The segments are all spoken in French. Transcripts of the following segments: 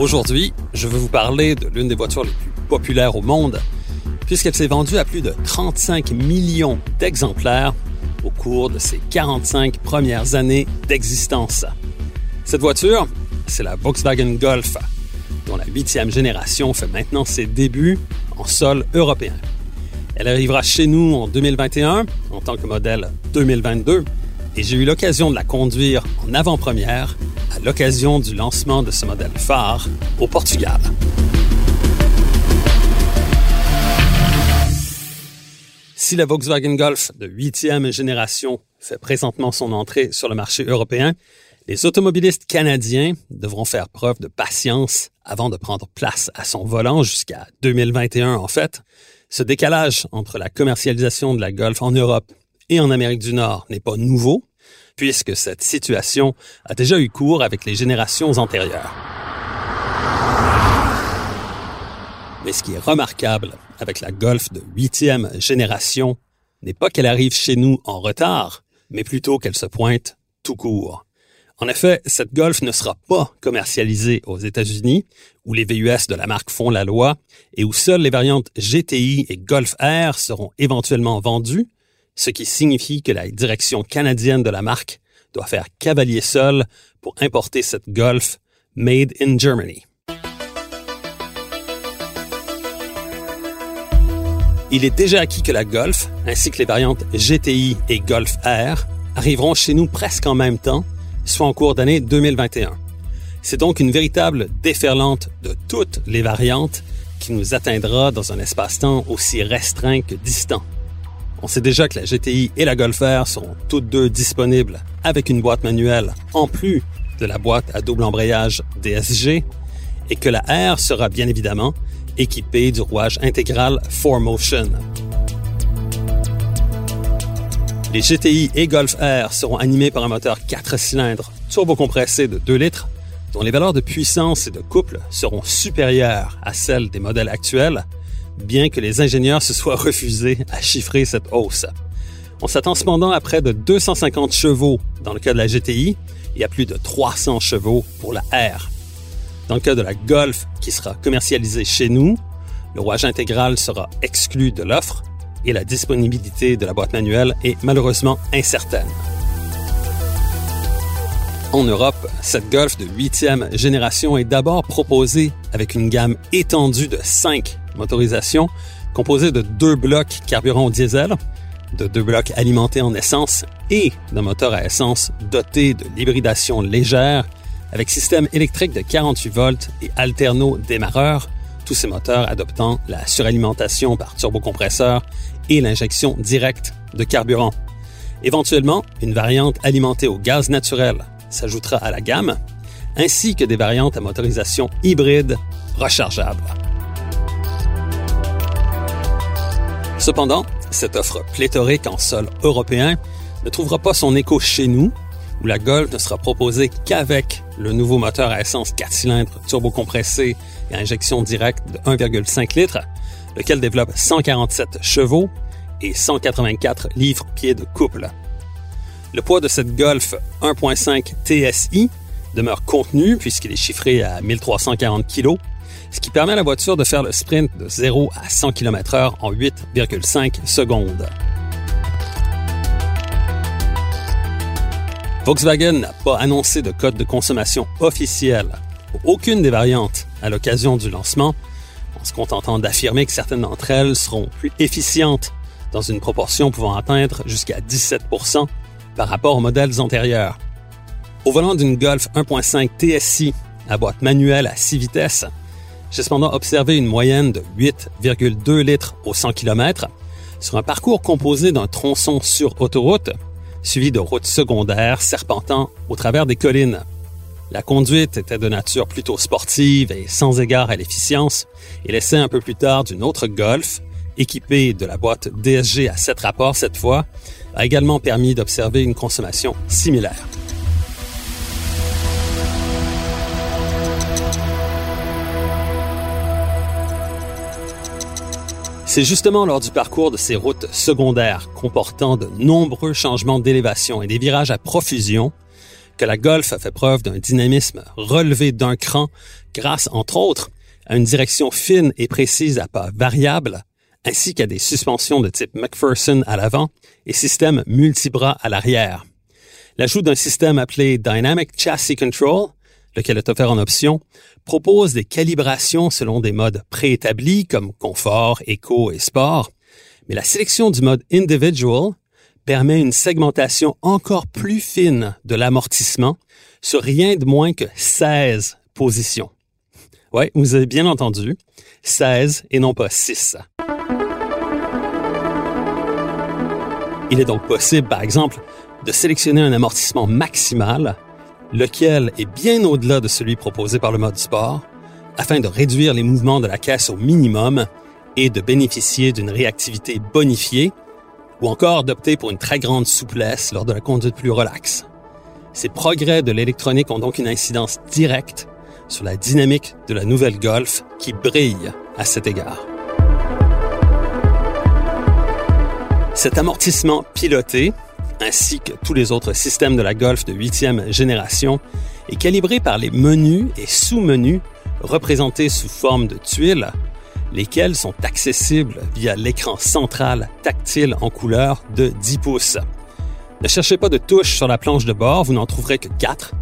Aujourd'hui, je veux vous parler de l'une des voitures les plus populaires au monde, puisqu'elle s'est vendue à plus de 35 millions d'exemplaires au cours de ses 45 premières années d'existence. Cette voiture, c'est la Volkswagen Golf, dont la huitième génération fait maintenant ses débuts en sol européen. Elle arrivera chez nous en 2021 en tant que modèle 2022 et j'ai eu l'occasion de la conduire en avant-première à l'occasion du lancement de ce modèle phare au Portugal. Si la Volkswagen Golf de huitième génération fait présentement son entrée sur le marché européen, les automobilistes canadiens devront faire preuve de patience avant de prendre place à son volant jusqu'à 2021 en fait. Ce décalage entre la commercialisation de la Golf en Europe et en Amérique du Nord n'est pas nouveau, puisque cette situation a déjà eu cours avec les générations antérieures. Mais ce qui est remarquable avec la Golf de huitième génération n'est pas qu'elle arrive chez nous en retard, mais plutôt qu'elle se pointe tout court. En effet, cette Golf ne sera pas commercialisée aux États-Unis, où les VUS de la marque font la loi et où seules les variantes GTI et Golf R seront éventuellement vendues, ce qui signifie que la direction canadienne de la marque doit faire cavalier seul pour importer cette Golf made in Germany. Il est déjà acquis que la Golf, ainsi que les variantes GTI et Golf R, arriveront chez nous presque en même temps, soit en cours d'année 2021. C'est donc une véritable déferlante de toutes les variantes qui nous atteindra dans un espace-temps aussi restreint que distant. On sait déjà que la GTI et la Golf R seront toutes deux disponibles avec une boîte manuelle en plus de la boîte à double embrayage DSG et que la R sera bien évidemment équipée du rouage intégral 4Motion. Les GTI et Golf R seront animés par un moteur 4 cylindres turbocompressé de 2 litres dont les valeurs de puissance et de couple seront supérieures à celles des modèles actuels bien que les ingénieurs se soient refusés à chiffrer cette hausse. On s'attend cependant à près de 250 chevaux dans le cas de la GTI et à plus de 300 chevaux pour la R. Dans le cas de la Golf, qui sera commercialisée chez nous, le rouage intégral sera exclu de l'offre et la disponibilité de la boîte manuelle est malheureusement incertaine. En Europe, cette Golf de huitième génération est d'abord proposée avec une gamme étendue de 5 motorisations composée de deux blocs carburant diesel, de deux blocs alimentés en essence et d'un moteur à essence doté de l'hybridation légère avec système électrique de 48 volts et alterno démarreur, tous ces moteurs adoptant la suralimentation par turbocompresseur et l'injection directe de carburant. Éventuellement, une variante alimentée au gaz naturel s'ajoutera à la gamme, ainsi que des variantes à motorisation hybride rechargeable. Cependant, cette offre pléthorique en sol européen ne trouvera pas son écho chez nous, où la Golf ne sera proposée qu'avec le nouveau moteur à essence 4 cylindres turbocompressé et injection directe de 1,5 litres, lequel développe 147 chevaux et 184 livres-pieds de couple. Le poids de cette Golf 1.5 TSI demeure contenu puisqu'il est chiffré à 1340 kg, ce qui permet à la voiture de faire le sprint de 0 à 100 km/h en 8,5 secondes. Volkswagen n'a pas annoncé de code de consommation officiel pour aucune des variantes à l'occasion du lancement, en se contentant d'affirmer que certaines d'entre elles seront plus efficientes dans une proportion pouvant atteindre jusqu'à 17% par rapport aux modèles antérieurs. Au volant d'une Golf 1.5 TSI à boîte manuelle à 6 vitesses, j'ai cependant observé une moyenne de 8,2 litres au 100 km sur un parcours composé d'un tronçon sur autoroute, suivi de routes secondaires serpentant au travers des collines. La conduite était de nature plutôt sportive et sans égard à l'efficience, et l'essai un peu plus tard d'une autre Golf, équipée de la boîte DSG à 7 rapports cette fois, a également permis d'observer une consommation similaire. C'est justement lors du parcours de ces routes secondaires comportant de nombreux changements d'élévation et des virages à profusion que la Golf a fait preuve d'un dynamisme relevé d'un cran grâce, entre autres, à une direction fine et précise à pas variable, ainsi qu'à des suspensions de type McPherson à l'avant et système multibras à l'arrière. L'ajout d'un système appelé Dynamic Chassis Control, lequel est offert en option, propose des calibrations selon des modes préétablis comme confort, éco et sport, mais la sélection du mode individual permet une segmentation encore plus fine de l'amortissement sur rien de moins que 16 positions. Oui, vous avez bien entendu, 16 et non pas 6. Il est donc possible, par exemple, de sélectionner un amortissement maximal lequel est bien au-delà de celui proposé par le mode sport, afin de réduire les mouvements de la caisse au minimum et de bénéficier d'une réactivité bonifiée, ou encore d'opter pour une très grande souplesse lors de la conduite plus relaxe. Ces progrès de l'électronique ont donc une incidence directe sur la dynamique de la nouvelle Golf qui brille à cet égard. Cet amortissement piloté ainsi que tous les autres systèmes de la Golf de huitième génération, est calibré par les menus et sous-menus représentés sous forme de tuiles, lesquels sont accessibles via l'écran central tactile en couleur de 10 pouces. Ne cherchez pas de touches sur la planche de bord, vous n'en trouverez que quatre,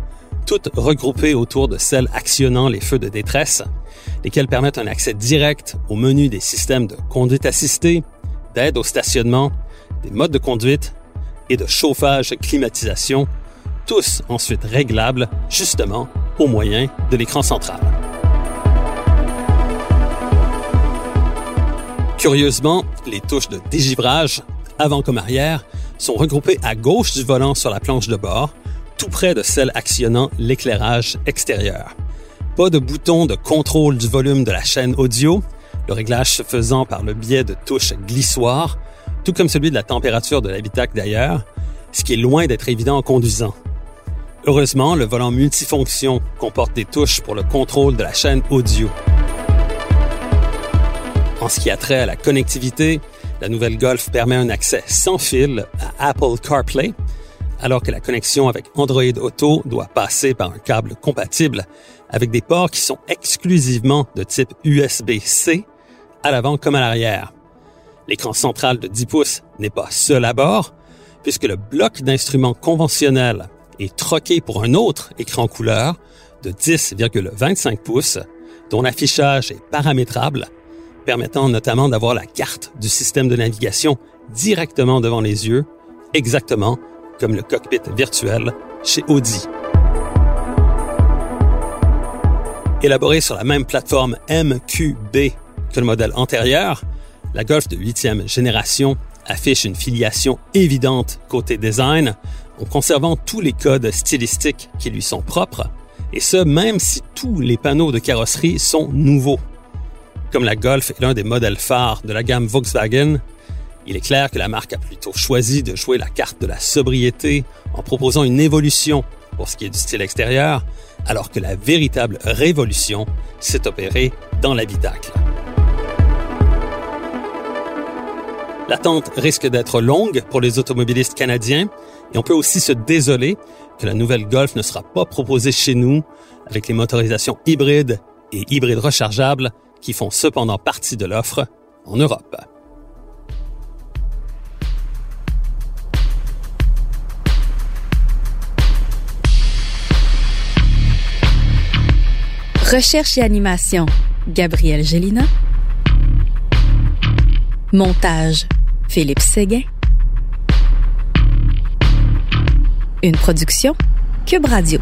toutes regroupées autour de celles actionnant les feux de détresse, lesquels permettent un accès direct au menu des systèmes de conduite assistée, d'aide au stationnement, des modes de conduite et de chauffage-climatisation, tous ensuite réglables justement au moyen de l'écran central. Curieusement, les touches de dégivrage, avant comme arrière, sont regroupées à gauche du volant sur la planche de bord, tout près de celles actionnant l'éclairage extérieur. Pas de bouton de contrôle du volume de la chaîne audio, le réglage se faisant par le biais de touches glissoires, tout comme celui de la température de l'habitacle d'ailleurs, ce qui est loin d'être évident en conduisant. Heureusement, le volant multifonction comporte des touches pour le contrôle de la chaîne audio. En ce qui a trait à la connectivité, la nouvelle Golf permet un accès sans fil à Apple CarPlay, alors que la connexion avec Android Auto doit passer par un câble compatible avec des ports qui sont exclusivement de type USB-C à l'avant comme à l'arrière. L'écran central de 10 pouces n'est pas seul à bord, puisque le bloc d'instruments conventionnel est troqué pour un autre écran couleur de 10,25 pouces, dont l'affichage est paramétrable, permettant notamment d'avoir la carte du système de navigation directement devant les yeux, exactement comme le cockpit virtuel chez Audi. Élaboré sur la même plateforme MQB que le modèle antérieur, la Golf de huitième génération affiche une filiation évidente côté design, en conservant tous les codes stylistiques qui lui sont propres, et ce même si tous les panneaux de carrosserie sont nouveaux. Comme la Golf est l'un des modèles phares de la gamme Volkswagen, il est clair que la marque a plutôt choisi de jouer la carte de la sobriété en proposant une évolution pour ce qui est du style extérieur, alors que la véritable révolution s'est opérée dans l'habitacle. L'attente risque d'être longue pour les automobilistes canadiens et on peut aussi se désoler que la nouvelle Golf ne sera pas proposée chez nous avec les motorisations hybrides et hybrides rechargeables qui font cependant partie de l'offre en Europe. Recherche et animation, Gabriel Gélina. Montage, Philippe Séguin. Une production, Cube Radio.